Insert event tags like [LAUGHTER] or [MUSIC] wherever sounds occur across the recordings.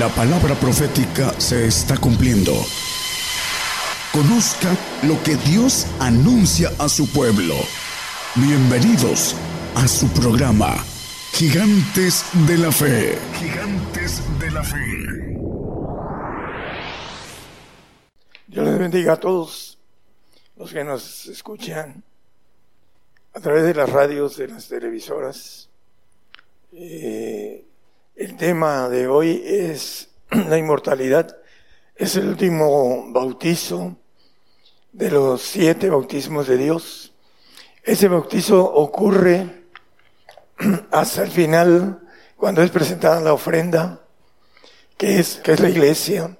La palabra profética se está cumpliendo. Conozca lo que Dios anuncia a su pueblo. Bienvenidos a su programa, Gigantes de la Fe. Gigantes de la Fe. Dios les bendiga a todos los que nos escuchan a través de las radios, de las televisoras. Eh, el tema de hoy es [CLEARS THROAT] la inmortalidad. Es el último bautizo de los siete bautismos de Dios. Ese bautizo ocurre [CLEARS THROAT] hasta el final, cuando es presentada la ofrenda, que es, que es la iglesia.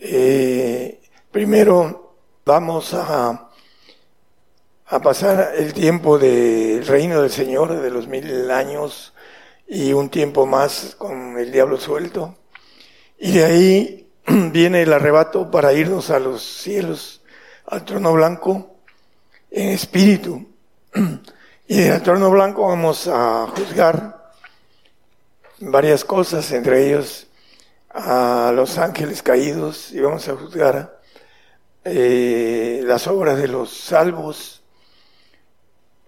Eh, primero vamos a, a pasar el tiempo del reino del Señor, de los mil años, y un tiempo más con el diablo suelto. Y de ahí [CLEARS THROAT] viene el arrebato para irnos a los cielos, al trono blanco, en espíritu. [CLEARS THROAT] Y del trono blanco vamos a juzgar varias cosas, entre ellos a los ángeles caídos, y vamos a juzgar eh, las obras de los salvos,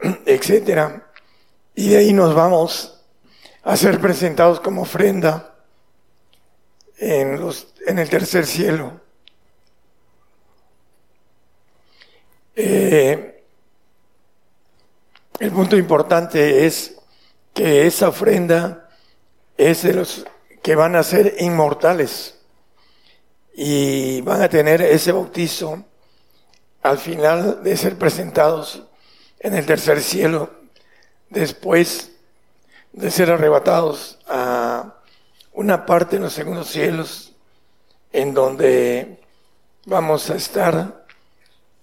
[CLEARS THROAT] etcétera. Y de ahí nos vamos a ser presentados como ofrenda en, los, en el tercer cielo. Eh, el punto importante es que esa ofrenda es de los que van a ser inmortales y van a tener ese bautizo al final de ser presentados en el tercer cielo después de ser arrebatados a una parte en los segundos cielos en donde vamos a estar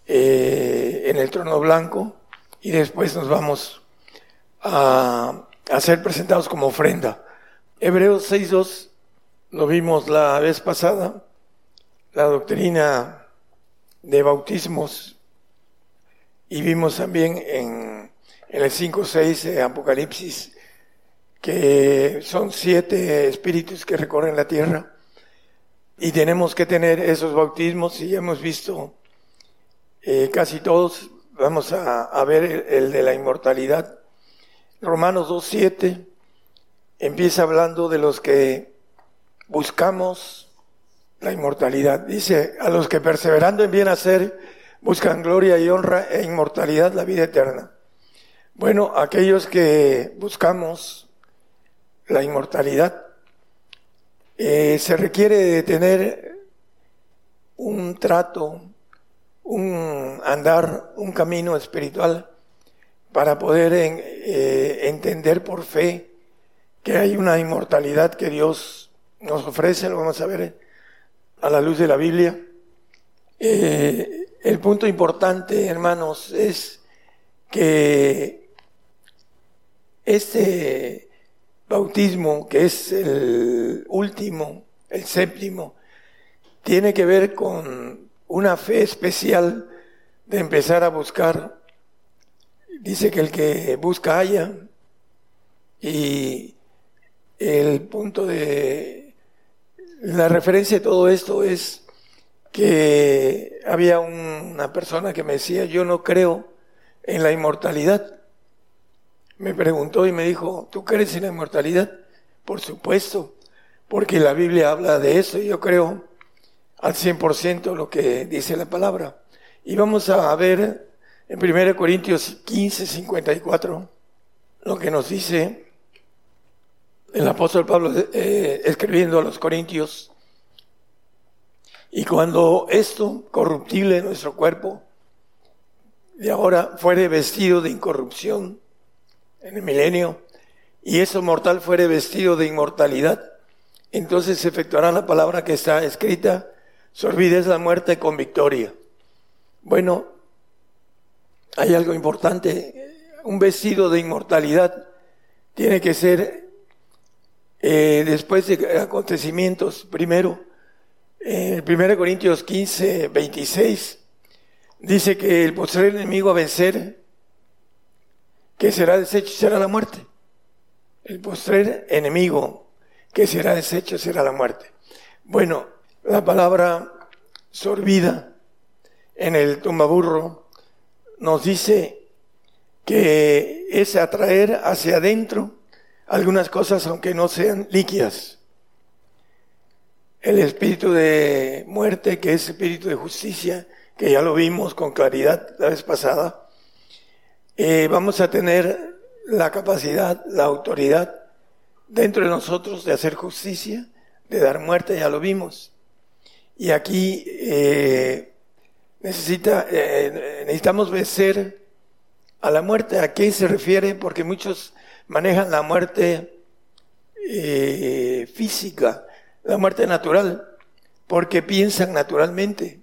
eh, en el trono blanco y después nos vamos a, a ser presentados como ofrenda. Hebreos 6.2 lo vimos la vez pasada, la doctrina de bautismos y vimos también en, el 5.6 de Apocalipsis que son siete espíritus que recorren la tierra y tenemos que tener esos bautismos y hemos visto eh, casi todos, vamos a, ver el, el, de la inmortalidad. Romanos 2.7 empieza hablando de los que buscamos la inmortalidad. Dice, a los que perseverando en bien hacer buscan gloria y honra e inmortalidad, la vida eterna. Bueno, aquellos que buscamos la inmortalidad, eh, se requiere de tener un trato, un andar, un camino espiritual para poder eh, entender por fe que hay una inmortalidad que Dios nos ofrece, lo vamos a ver a la luz de la Biblia. Eh, el punto importante, hermanos, es que este bautismo, que es el último, el séptimo, tiene que ver con una fe especial de empezar a buscar. Dice que el que busca haya. Y el punto de la referencia de todo esto es que había una persona que me decía, yo no creo en la inmortalidad me preguntó y me dijo, ¿tú crees en la inmortalidad? Por supuesto, porque la Biblia habla de eso y yo creo al 100% lo que dice la palabra. Y vamos a ver en 1 Corintios 15, 54 lo que nos dice el apóstol Pablo eh, escribiendo a los Corintios. Y cuando esto corruptible nuestro cuerpo de ahora fuere vestido de incorrupción, en el milenio, y eso mortal fuere vestido de inmortalidad, entonces se efectuará la palabra que está escrita, es la muerte con victoria. Bueno, hay algo importante, un vestido de inmortalidad tiene que ser eh, después de acontecimientos, primero, en 1 Corintios 15, 26, dice que el postrer enemigo a vencer que será deshecho será la muerte. El postrer enemigo que será deshecho será la muerte. Bueno, la palabra sorbida en el tumbaburro nos dice que es atraer hacia adentro algunas cosas aunque no sean líquidas. El espíritu de muerte, que es espíritu de justicia, que ya lo vimos con claridad la vez pasada, eh, vamos a tener la capacidad, la autoridad dentro de nosotros de hacer justicia, de dar muerte, ya lo vimos. Y aquí eh, necesita, eh, necesitamos vencer a la muerte. ¿A qué se refiere? Porque muchos manejan la muerte física, la muerte natural, porque piensan naturalmente.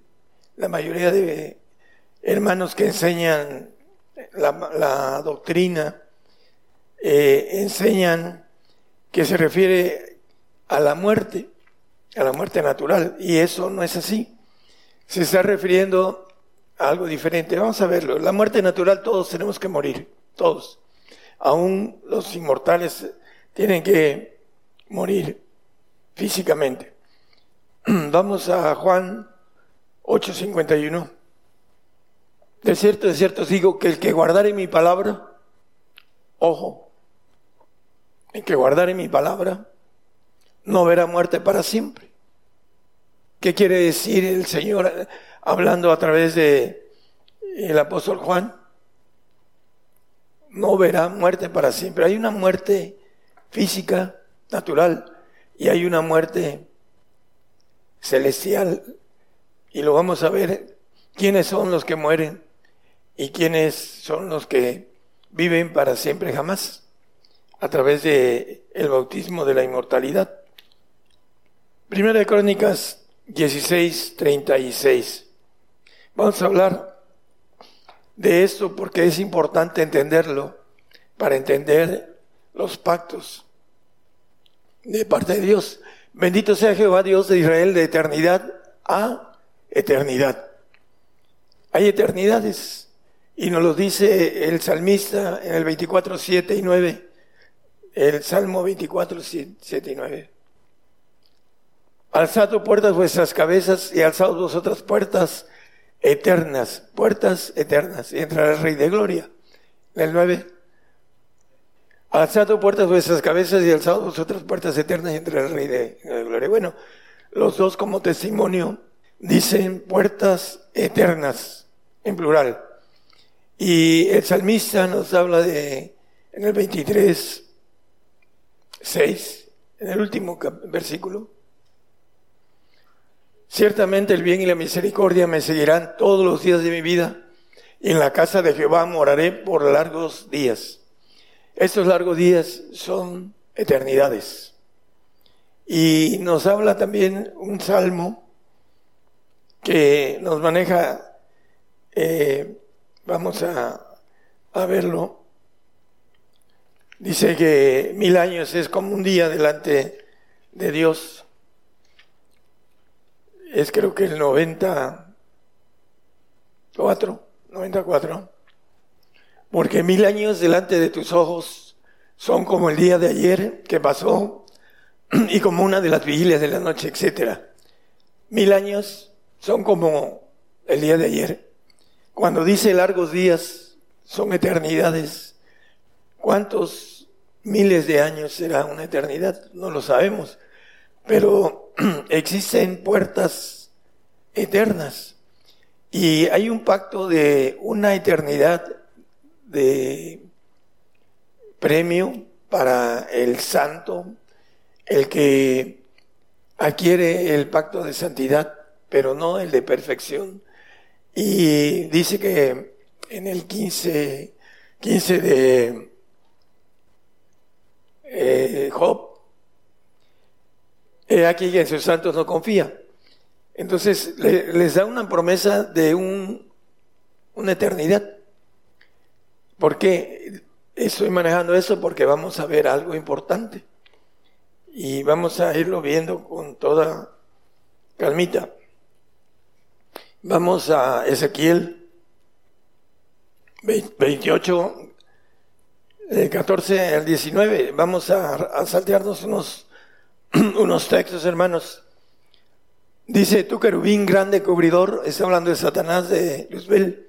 La mayoría de hermanos que enseñan la, doctrina enseñan que se refiere a la muerte, a la muerte natural, y eso no es así. Se está refiriendo a algo diferente. Vamos a verlo. La muerte natural todos tenemos que morir, todos. Aún los inmortales tienen que morir físicamente. [CLEARS THROAT] Vamos a Juan 8:51. De cierto, de cierto digo que el que guardare mi palabra, ojo, en que guardare mi palabra, no verá muerte para siempre. ¿Qué quiere decir el Señor hablando a través de el apóstol Juan? No verá muerte para siempre. Hay una muerte física, natural, y hay una muerte celestial. Y lo vamos a ver quiénes son los que mueren y quiénes son los que viven para siempre jamás a través de el bautismo de la inmortalidad. Primera de Crónicas 16, 36. Vamos a hablar de esto porque es importante entenderlo para entender los pactos de parte de Dios. Bendito sea Jehová Dios de Israel de eternidad a eternidad. Hay eternidades y nos lo dice el salmista en el 24, 7 y 9. El Salmo 24, 7 y 9. Alzad puertas vuestras cabezas y alzad vosotras puertas eternas, puertas eternas, y entrará el Rey de Gloria. El 9. Alzad puertas vuestras cabezas y alzad vosotras puertas eternas y entrará el Rey de, de Gloria. Bueno, los dos como testimonio dicen puertas eternas, en plural. Y el salmista nos habla de, en el 23, 6, en el último versículo. Ciertamente el bien y la misericordia me seguirán todos los días de mi vida y en la casa de Jehová moraré por largos días. Estos largos días son eternidades. Y nos habla también un salmo que nos maneja, eh, vamos a, a verlo, Dice que mil años es como un día delante de Dios. Es creo que el 94, 94. Porque mil años delante de tus ojos son como el día de ayer que pasó [CLEARS THROAT] y como una de las vigilias de la noche, etcétera. Mil años son como el día de ayer. Cuando dice largos días, son eternidades ¿Cuántos miles de años será una eternidad? No lo sabemos. Pero [CLEARS THROAT] existen puertas eternas. Y hay un pacto de una eternidad de premio para el santo, el que adquiere el pacto de santidad, pero no el de perfección. Y dice que en el 15, 15 de eh, Job, aquí en sus santos no confía. Entonces les da una promesa de un, una eternidad. ¿Por qué estoy manejando eso? Porque vamos a ver algo importante. Y vamos a irlo viendo con toda calmita. Vamos a Ezequiel 28, 14 al 19. Vamos a, saltearnos unos [CLEARS THROAT] unos textos, hermanos. Dice, tu querubín grande cubridor, está hablando de Satanás, de Luzbel.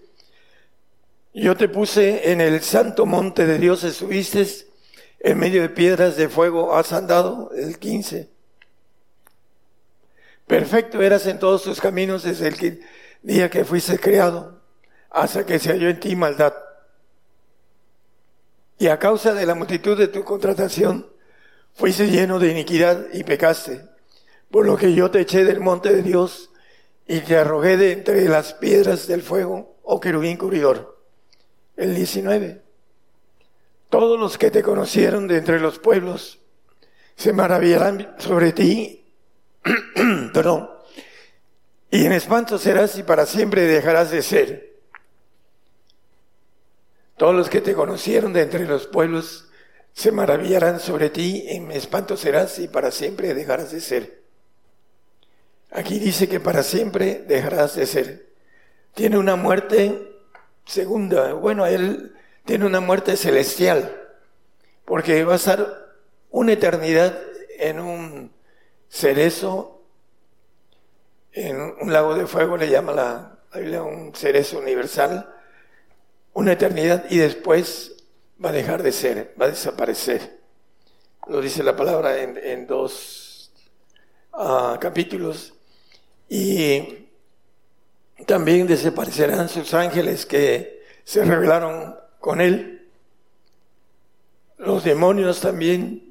Yo te puse en el santo monte de Dios, estuviste en medio de piedras de fuego, has andado, el 15. Perfecto eras en todos tus caminos desde el día que fuiste creado, hasta que se halló en ti maldad. Y a causa de la multitud de tu contratación, fuiste lleno de iniquidad y pecaste, por lo que yo te eché del monte de Dios y te arrogué de entre las piedras del fuego, oh querubín cubridor. El 19. Todos los que te conocieron de entre los pueblos se maravillarán sobre ti [CLEARS THROAT] perdón, y en espanto serás y para siempre dejarás de ser. Todos los que te conocieron de entre los pueblos se maravillarán sobre ti, en espanto serás y para siempre dejarás de ser. Aquí dice que para siempre dejarás de ser. Tiene una muerte segunda, bueno, él tiene una muerte celestial, porque va a estar una eternidad en un cerezo, en un lago de fuego le llama la Biblia un cerezo universal, una eternidad y después va a dejar de ser, va a desaparecer. Lo dice la palabra en, dos ah, capítulos. Y también desaparecerán sus ángeles que se rebelaron con él. Los demonios también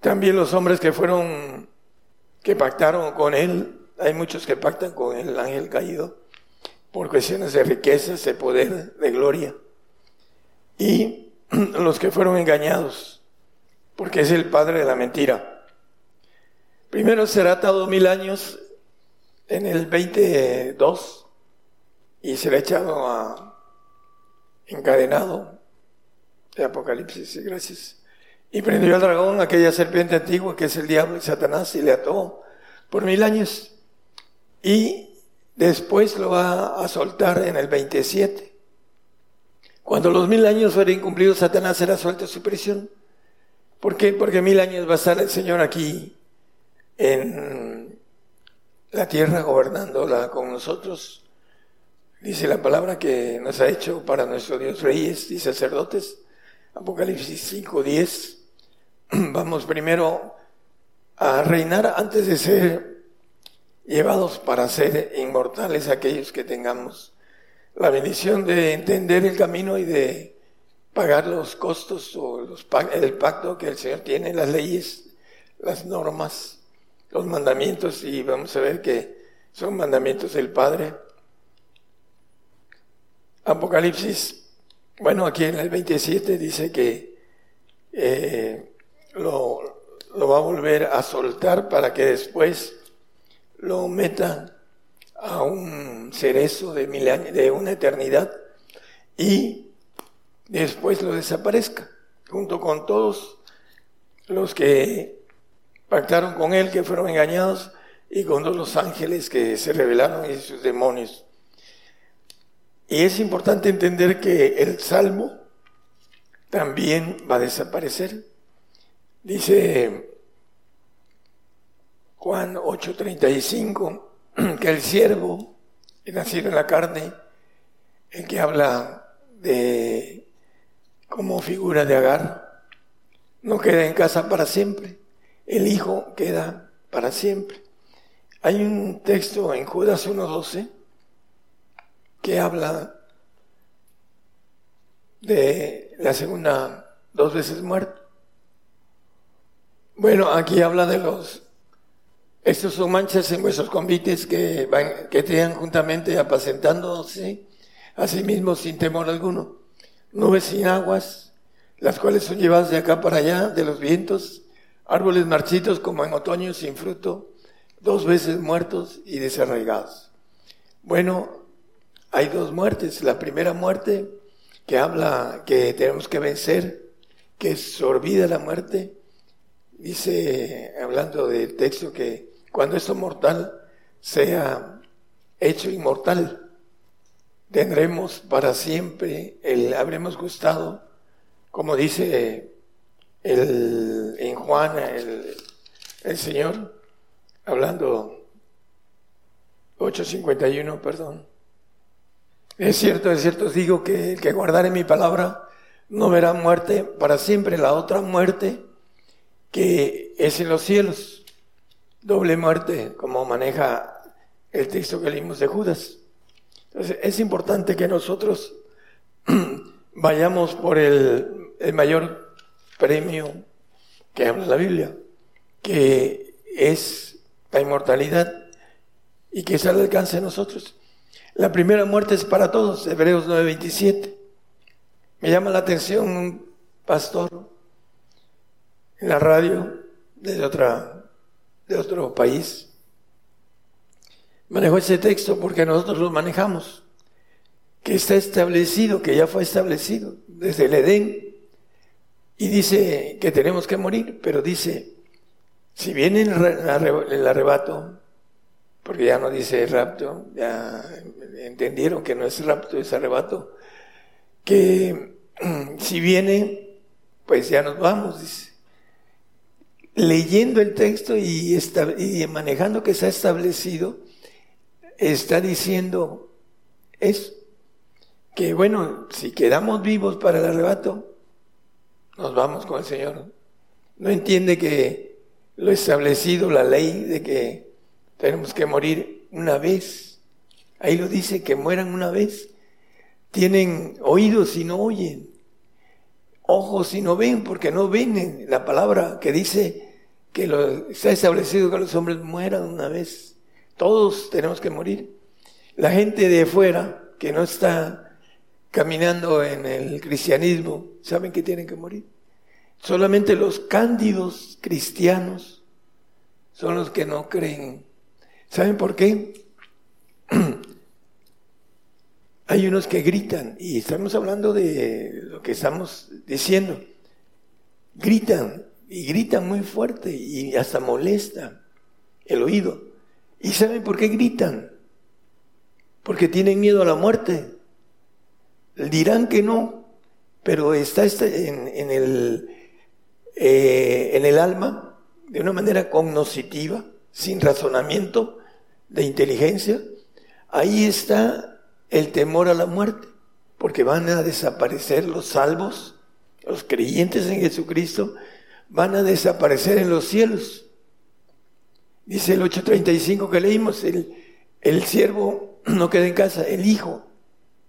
también los hombres que fueron, que pactaron con él, hay muchos que pactan con el ángel caído por cuestiones de riquezas, de poder, de gloria. Y [CLEARS THROAT] los que fueron engañados, porque es el padre de la mentira. Primero será atado mil años en el 22 y será echado a encadenado de Apocalipsis, gracias. Y prendió al dragón, aquella serpiente antigua que es el diablo y Satanás, y le ató por mil años. Y después lo va a soltar en el 27. Cuando los mil años fueren cumplidos, Satanás será suelto de su prisión. ¿Por qué? Porque mil años va a estar el Señor aquí en la tierra gobernándola con nosotros. Dice la palabra que nos ha hecho para nuestro Dios reyes y sacerdotes. Apocalipsis 5, 10. [CLEARS THROAT] vamos primero a reinar antes de ser llevados para ser inmortales aquellos que tengamos la bendición de entender el camino y de pagar los costos o los, el pacto que el Señor tiene, las leyes, las normas, los mandamientos y vamos a ver que son mandamientos del Padre. Apocalipsis, bueno, aquí en el 27 dice que eh, lo, lo va a volver a soltar para que después lo meta a un cerezo de, mil años, de una eternidad y después lo desaparezca, junto con todos los que pactaron con él, que fueron engañados, y con todos los ángeles que se rebelaron y sus demonios. Y es importante entender que el Salmo también va a desaparecer. Dice Juan 8:35 [CLEARS THROAT] que el siervo, nacido en la carne, el que habla de como figura de Agar, no queda en casa para siempre, el hijo queda para siempre. Hay un texto en Judas 1.12 que habla de la segunda dos veces muerto. Bueno, aquí habla de los, estos son manchas en vuestros convites que van, que te juntamente apacentándose a sí mismos sin temor alguno. Nubes sin aguas, las cuales son llevadas de acá para allá, de los vientos, árboles marchitos como en otoño sin fruto, dos veces muertos y desarraigados. Bueno, hay dos muertes. La primera muerte que habla que tenemos que vencer, que sorbida la muerte, Dice, hablando del texto, que cuando esto mortal sea hecho inmortal, tendremos para siempre, el, habremos gustado, como dice el, en Juan, el el Señor, hablando 8.51, perdón. Es cierto, es cierto, os digo que el que guardare mi palabra no verá muerte para siempre, la otra muerte que es en los cielos, doble muerte, como maneja el texto que leímos de Judas. Entonces, es importante que nosotros [CLEARS THROAT] vayamos por el, mayor premio que habla la Biblia, que es la inmortalidad y que es al alcance de nosotros. La primera muerte es para todos, Hebreos 9:27. Me llama la atención un pastor en la radio de, otra, de otro país. Manejó ese texto porque nosotros lo manejamos, que está establecido, que ya fue establecido desde el Edén. Y dice que tenemos que morir, pero dice, si viene el arrebato, porque ya no dice rapto, ya entendieron que no es rapto, es arrebato, que [CLEARS THROAT] si viene, pues ya nos vamos, dice. Leyendo el texto y, y manejando que se ha establecido, está diciendo eso, que bueno, si quedamos vivos para el arrebato, nos vamos con el Señor. No entiende que lo establecido, la ley de que tenemos que morir una vez. Ahí lo dice, que mueran una vez. Tienen oídos y no oyen, ojos y no ven, porque no ven la palabra que dice que lo, establecido que los hombres mueran una vez. Todos tenemos que morir. La gente de afuera que no está caminando en el cristianismo, saben que tienen que morir. Solamente los cándidos cristianos son los que no creen. ¿Saben por qué? [CLEARS THROAT] Hay unos que gritan, y estamos hablando de lo que estamos diciendo. Gritan, y gritan muy fuerte, y hasta molesta el oído. ¿Y saben por qué gritan? Porque tienen miedo a la muerte. Dirán que no, pero está este en el eh, en el alma de una manera cognoscitiva, sin razonamiento de inteligencia, ahí está el temor a la muerte, porque van a desaparecer los salvos, los creyentes en Jesucristo, van a desaparecer en los cielos. Dice el 8.35 que leímos, el, el siervo no queda en casa, el hijo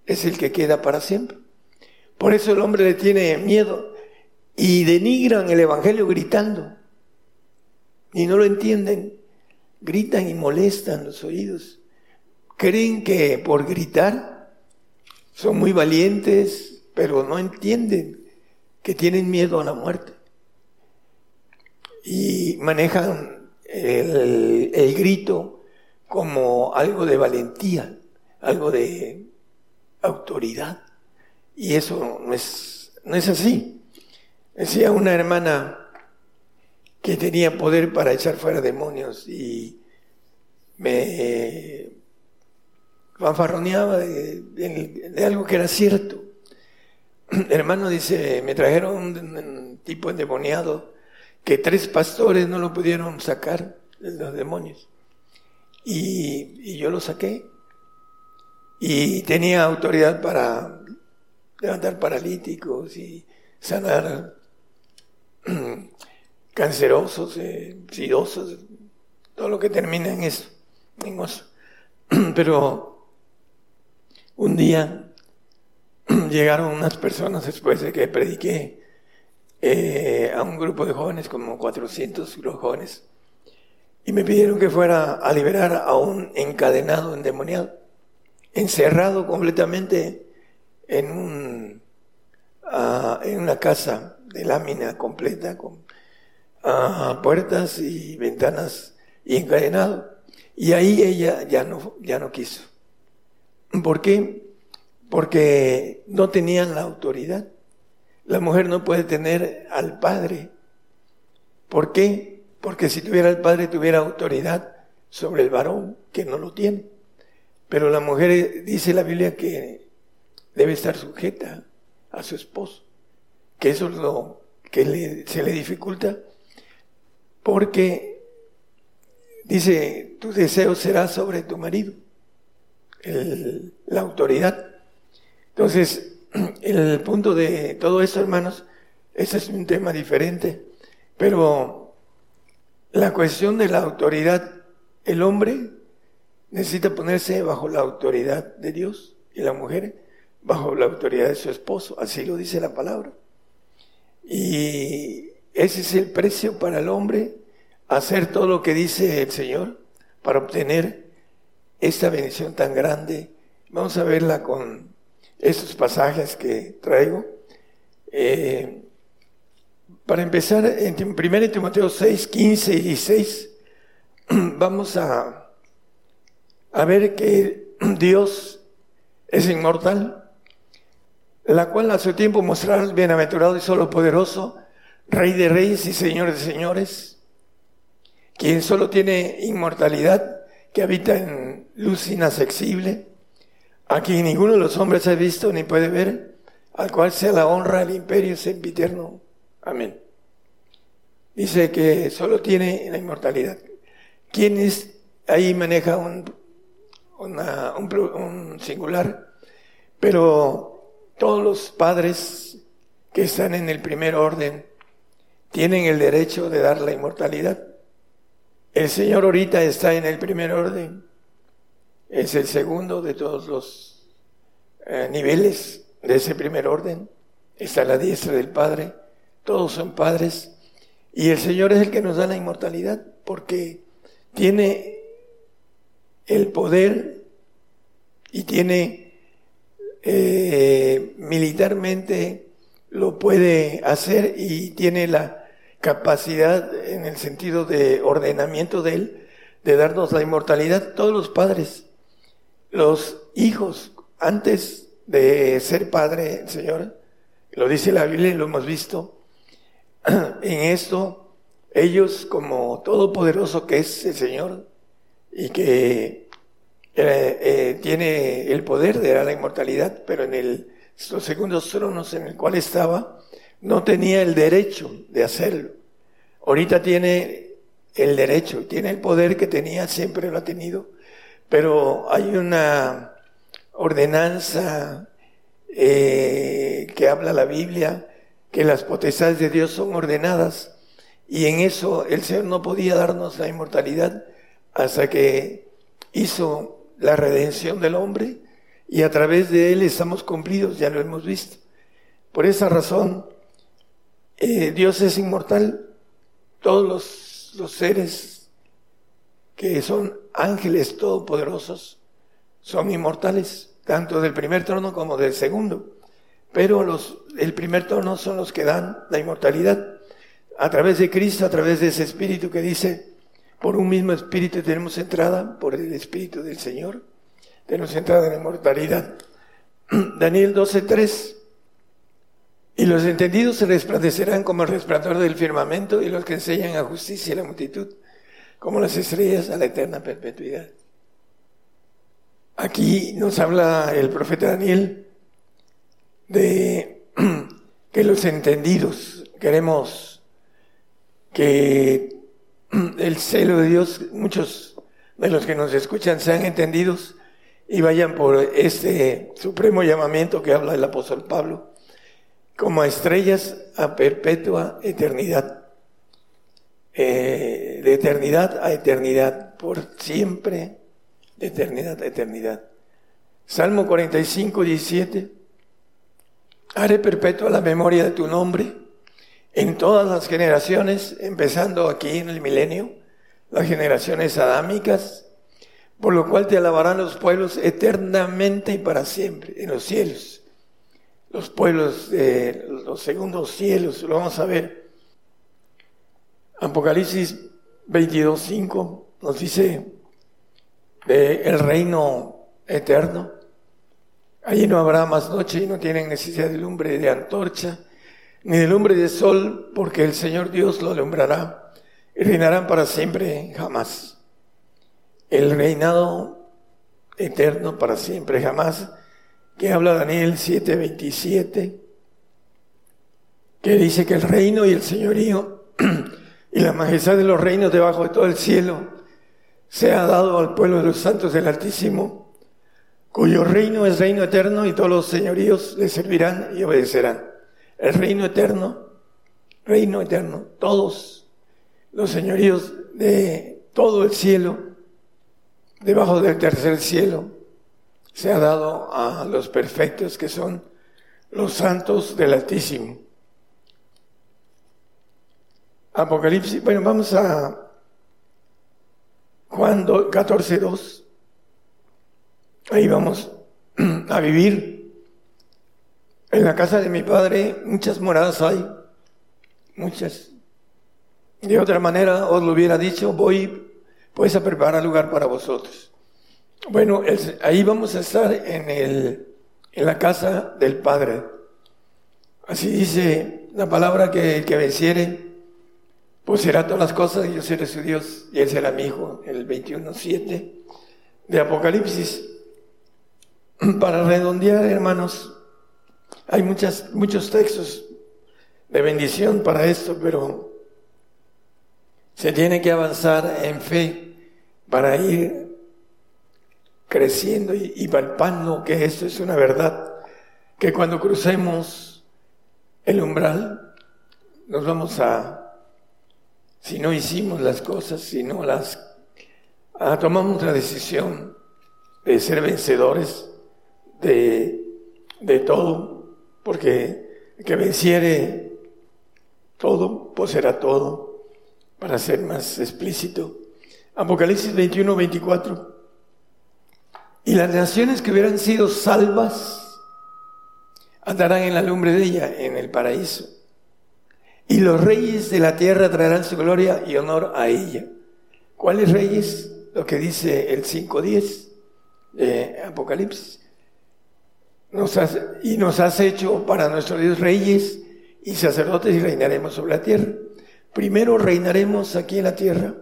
es el que queda para siempre. Por eso el hombre le tiene miedo y denigran el Evangelio gritando y no lo entienden, gritan y molestan los oídos. Creen que por gritar son muy valientes, pero no entienden que tienen miedo a la muerte. Y manejan el, grito como algo de valentía, algo de autoridad. Y eso no es, no es así. Decía una hermana que tenía poder para echar fuera demonios y me fanfarroneaba de, algo que era cierto. [CLEARS THROAT] El hermano dice, me trajeron un, tipo endemoniado que tres pastores no lo pudieron sacar de los demonios. Y, yo lo saqué. Y tenía autoridad para levantar paralíticos y sanar [CLEARS THROAT] cancerosos, eh, sidosos, todo lo que termina en eso, en. [CLEARS THROAT] Pero un día [CLEARS THROAT] llegaron unas personas después de que prediqué eh, a un grupo de jóvenes, como 400 jóvenes, y me pidieron que fuera a liberar a un encadenado endemoniado, encerrado completamente en, un, ah, en una casa de lámina completa con ah, puertas y ventanas y encadenado. Y ahí ella ya no, ya no quiso. ¿Por qué? Porque no tenían la autoridad. La mujer no puede tener al padre. ¿Por qué? Porque si tuviera el padre tuviera autoridad sobre el varón, que no lo tiene. Pero la mujer dice la Biblia que debe estar sujeta a su esposo que eso es lo que se le dificulta, porque dice, tu deseo será sobre tu marido, la autoridad. Entonces, el punto de todo esto, hermanos, ese es un tema diferente, pero la cuestión de la autoridad, el hombre necesita ponerse bajo la autoridad de Dios y la mujer bajo la autoridad de su esposo, así lo dice la palabra. Y ese es el precio para el hombre, hacer todo lo que dice el Señor para obtener esta bendición tan grande. Vamos a verla con estos pasajes que traigo. Eh, para empezar, en 1 Timoteo 6, 15 y 16, [CLEARS THROAT] vamos a, a ver que [CLEARS THROAT] Dios es inmortal, la cual a su tiempo mostrará el bienaventurado y solo poderoso, Rey de reyes y Señor de señores, quien solo tiene inmortalidad, que habita en luz inaccesible, a quien ninguno de los hombres ha visto ni puede ver, al cual sea la honra, el imperio sempiterno. Amén. Dice que solo tiene la inmortalidad. ¿Quién es? Ahí maneja un, un singular, pero todos los padres que están en el primer orden tienen el derecho de dar la inmortalidad. El Señor ahorita está en el primer orden, es el segundo de todos los eh, niveles de ese primer orden, está la diestra del Padre, todos son padres, y el Señor es el que nos da la inmortalidad, porque tiene el poder y tiene eh, militarmente lo puede hacer y tiene la capacidad en el sentido de ordenamiento de Él, de darnos la inmortalidad, todos los padres, los hijos, antes de ser padre, Señor, lo dice la Biblia y lo hemos visto, [CLEARS THROAT] en esto, ellos como todopoderoso que es el Señor y que eh, eh, tiene el poder de la inmortalidad, pero en el, los segundos tronos en el cual estaba, no tenía el derecho de hacerlo. Ahorita tiene el derecho, tiene el poder que tenía, siempre lo ha tenido, pero hay una ordenanza eh, que habla la Biblia, que las potestades de Dios son ordenadas, y en eso el Señor no podía darnos la inmortalidad hasta que hizo la redención del hombre, y a través de él estamos cumplidos, ya lo hemos visto. Por esa razón, eh, Dios es inmortal, todos los, los seres que son ángeles todopoderosos son inmortales, tanto del primer trono como del segundo. Pero los, el primer trono son los que dan la inmortalidad a través de Cristo, a través de ese espíritu que dice, por un mismo espíritu tenemos entrada, por el espíritu del Señor, tenemos entrada en la inmortalidad. [CLEARS THROAT] Daniel 12.3 y los entendidos se resplandecerán como el resplandor del firmamento y los que enseñan a justicia y la multitud como las estrellas a la eterna perpetuidad. Aquí nos habla el profeta Daniel de [CLEARS THROAT] que los entendidos queremos que [CLEARS THROAT] el celo de Dios, muchos de los que nos escuchan sean entendidos y vayan por este supremo llamamiento que habla el apóstol Pablo como estrellas a perpetua eternidad. Eh, de eternidad a eternidad, por siempre, de eternidad a eternidad. Salmo 45, 17. Haré perpetua la memoria de tu nombre en todas las generaciones, empezando aquí en el milenio, las generaciones adámicas, por lo cual te alabarán los pueblos eternamente y para siempre en los cielos los pueblos de los segundos cielos, lo vamos a ver. Apocalipsis 22.5 nos dice el reino eterno. Allí no habrá más noche y no tienen necesidad de lumbre de antorcha, ni de lumbre de sol, porque el Señor Dios lo alumbrará y reinarán para siempre jamás. El reinado eterno para siempre jamás que habla Daniel 7:27, que dice que el reino y el señorío [CLEARS THROAT] y la majestad de los reinos debajo de todo el cielo se ha dado al pueblo de los santos del Altísimo, cuyo reino es reino eterno y todos los señoríos le servirán y obedecerán. El reino eterno, reino eterno, todos los señoríos de todo el cielo, debajo del tercer cielo, se ha dado a los perfectos que son los santos del Altísimo. Apocalipsis, bueno, vamos a Juan 14, 2. Ahí vamos [CLEARS THROAT] a vivir. En la casa de mi padre muchas moradas hay, muchas. De otra manera os lo hubiera dicho, voy pues a preparar lugar para vosotros. Bueno, ahí vamos a estar en, el, en la casa del Padre. Así dice la palabra que que venciere, pues será todas las cosas y yo seré su Dios y él será mi hijo, el 21.7 de Apocalipsis. [CLEARS THROAT] Para redondear, hermanos, hay muchas, muchos textos de bendición para esto, pero se tiene que avanzar en fe para ir creciendo y, palpando que esto es una verdad, que cuando crucemos el umbral nos vamos a, si no hicimos las cosas, si no las tomamos la decisión de ser vencedores de, de todo, porque el que venciere todo, poseerá todo, para ser más explícito. Apocalipsis 21, 24. Y las naciones que hubieran sido salvas andarán en la lumbre de ella, en el paraíso. Y los reyes de la tierra traerán su gloria y honor a ella. ¿Cuáles reyes? Lo que dice el 5.10 de Apocalipsis y nos has hecho para nuestro Dios reyes y sacerdotes y reinaremos sobre la tierra. Primero reinaremos aquí en la tierra,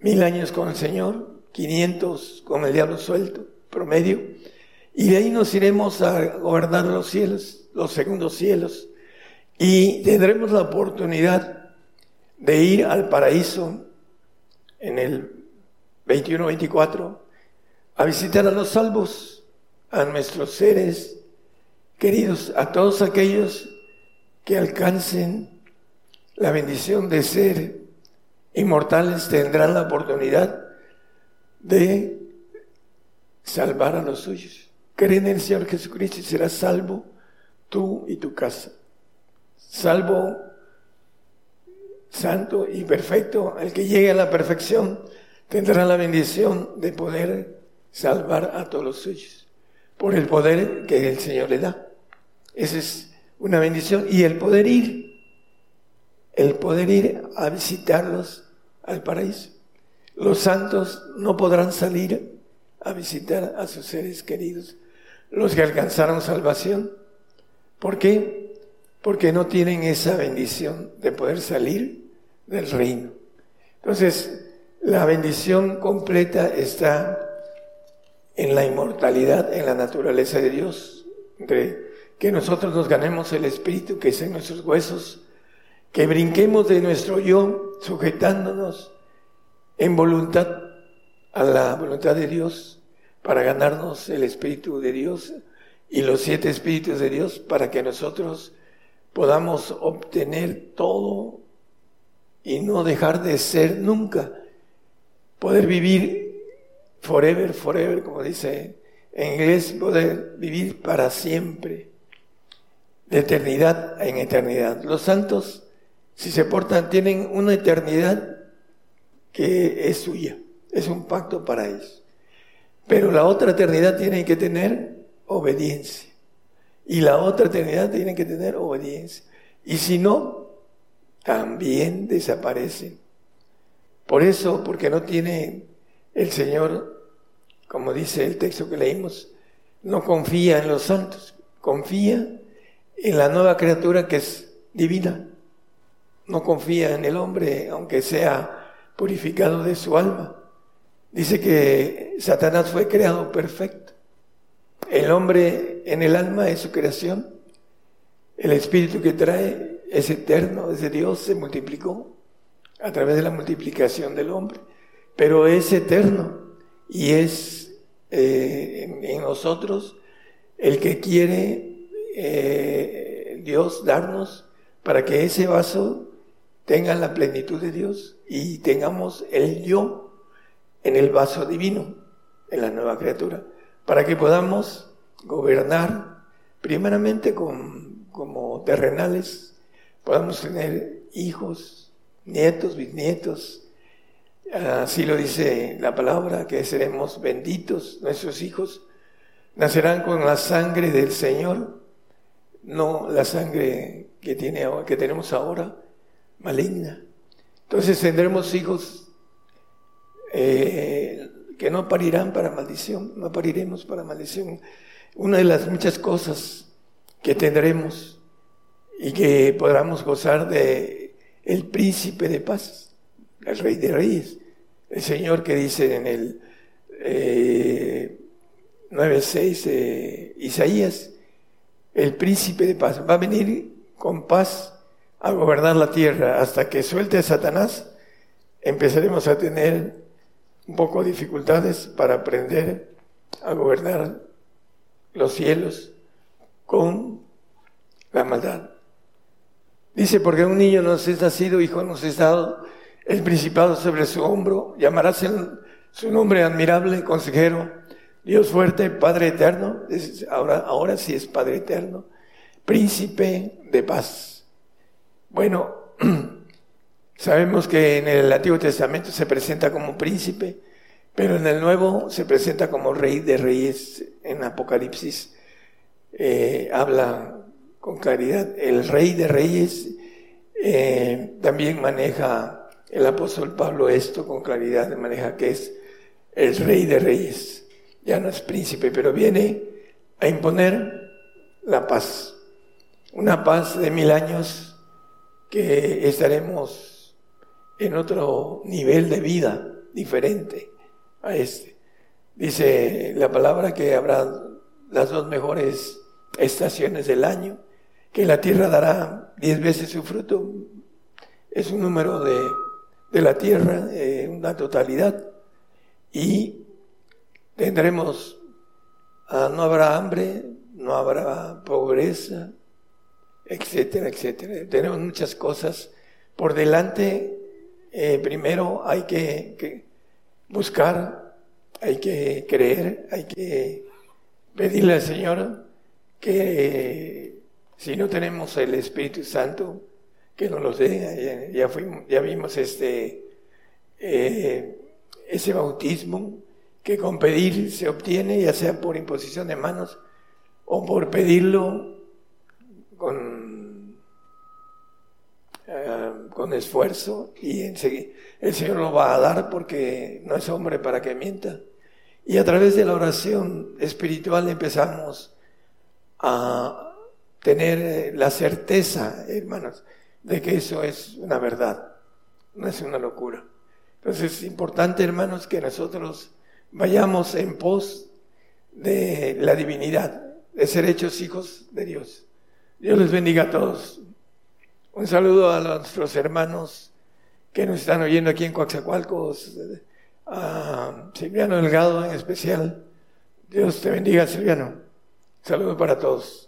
mil años con el Señor, quinientos con el diablo suelto, promedio, y de ahí nos iremos a gobernar los cielos, los segundos cielos, y tendremos la oportunidad de ir al paraíso en el 21-24 a visitar a los salvos a nuestros seres queridos, a todos aquellos que alcancen la bendición de ser inmortales, tendrán la oportunidad de salvar a los suyos. Creen en el Señor Jesucristo y serás salvo tú y tu casa. Salvo, santo y perfecto, el que llegue a la perfección tendrá la bendición de poder salvar a todos los suyos por el poder que el Señor le da. Esa es una bendición. Y el poder ir, el poder ir a visitarlos al paraíso. Los santos no podrán salir a visitar a sus seres queridos, los que alcanzaron salvación. ¿Por qué? Porque no tienen esa bendición de poder salir del reino. Entonces, la bendición completa está en la inmortalidad, en la naturaleza de Dios, que nosotros nos ganemos el espíritu que es en nuestros huesos, que brinquemos de nuestro yo, sujetándonos en voluntad a la voluntad de Dios, para ganarnos el espíritu de Dios y los siete espíritus de Dios, para que nosotros podamos obtener todo y no dejar de ser nunca, poder vivir forever, forever, como dice en inglés, poder vivir para siempre, de eternidad en eternidad. Los santos, si se portan, tienen una eternidad que es suya, es un pacto para ellos. Pero la otra eternidad tiene que tener obediencia. Y la otra eternidad tiene que tener obediencia. Y si no, también desaparecen. Por eso, porque no tiene el Señor, como dice el texto que leímos, no confía en los santos, confía en la nueva criatura que es divina. No confía en el hombre, aunque sea purificado de su alma. Dice que Satanás fue creado perfecto. El hombre en el alma es su creación. El espíritu que trae es eterno, es de Dios, se multiplicó a través de la multiplicación del hombre pero es eterno y es eh, en, nosotros el que quiere eh, Dios darnos para que ese vaso tenga la plenitud de Dios y tengamos el yo en el vaso divino, en la nueva criatura, para que podamos gobernar primeramente como terrenales, podamos tener hijos, nietos, bisnietos, así lo dice la palabra, que seremos benditos, nuestros hijos nacerán con la sangre del Señor, no la sangre que, tiene, que tenemos ahora, maligna. Entonces tendremos hijos eh, que no parirán para maldición, no pariremos para maldición. Una de las muchas cosas que tendremos y que podamos gozar de el príncipe de paz, el rey de reyes, el Señor que dice en el eh, 9.6 de Isaías, el príncipe de paz va a venir con paz a gobernar la tierra. Hasta que suelte Satanás, empezaremos a tener un poco de dificultades para aprender a gobernar los cielos con la maldad. Dice, porque un niño nos es nacido, hijo nos es dado, el principado sobre su hombro, llamarás su nombre admirable, consejero, Dios fuerte, Padre eterno, ahora, ahora sí es Padre eterno, príncipe de paz. Bueno, [CLEARS THROAT] sabemos que en el Antiguo Testamento se presenta como príncipe, pero en el Nuevo se presenta como rey de reyes. En Apocalipsis eh, habla con claridad. El rey de reyes eh, también maneja el apóstol Pablo esto con claridad, maneja que es el rey de reyes. Ya no es príncipe, pero viene a imponer la paz. Una paz de mil años que estaremos en otro nivel de vida diferente a este. Dice la palabra que habrá las dos mejores estaciones del año, que la tierra dará diez veces su fruto. Es un número de, de la tierra, eh, una totalidad. Y tendremos, ah, no habrá hambre, no habrá pobreza, etcétera, etcétera. Tenemos muchas cosas por delante. Eh, primero hay que buscar, hay que creer, hay que pedirle al Señor que si no tenemos el Espíritu Santo, que nos lo dé. Ya, fuimos, ya vimos este, eh, ese bautismo que con pedir se obtiene, ya sea por imposición de manos o por pedirlo con, eh, con esfuerzo y el Señor lo va a dar porque no es hombre para que mienta. Y a través de la oración espiritual empezamos a tener la certeza, hermanos, de que eso es una verdad, no es una locura. Entonces es importante, hermanos, que nosotros vayamos en pos de la divinidad, de ser hechos hijos de Dios. Dios les bendiga a todos. Un saludo a nuestros hermanos que nos están oyendo aquí en Coaxacualcos, a Silviano Delgado en especial. Dios te bendiga, Silviano. Saludos para todos.